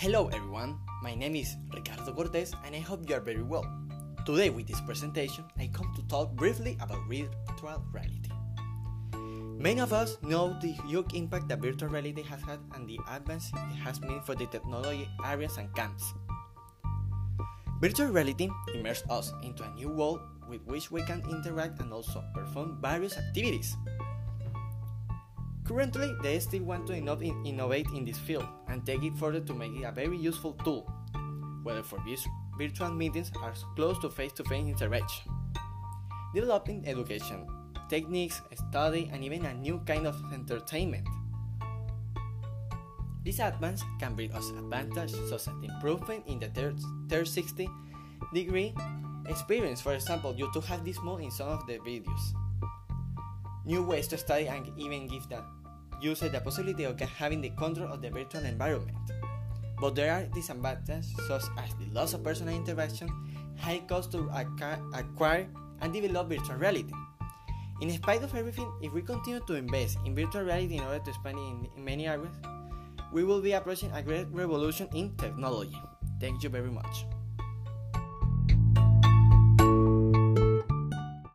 Hello everyone, my name is Ricardo Cortez and I hope you are very well. Today with this presentation, I come to talk briefly about virtual reality. Many of us know the huge impact that virtual reality has had and the advance it has made for the technology areas and camps. Virtual reality immerses us into a new world with which we can interact and also perform various activities. Currently, they still want to innovate in this field and take it further to make it a very useful tool, whether for virtual meetings or close to face to face interaction. Developing education, techniques, study, and even a new kind of entertainment. This advance can bring us advantages such as improvement in the 360 degree experience. For example, YouTube have this mode in some of the videos. New ways to study and even give that user the possibility of having the control of the virtual environment. But there are disadvantages such as the loss of personal interaction, high cost to acquire and develop virtual reality. In spite of everything, if we continue to invest in virtual reality in order to expand in, in many areas, we will be approaching a great revolution in technology. Thank you very much.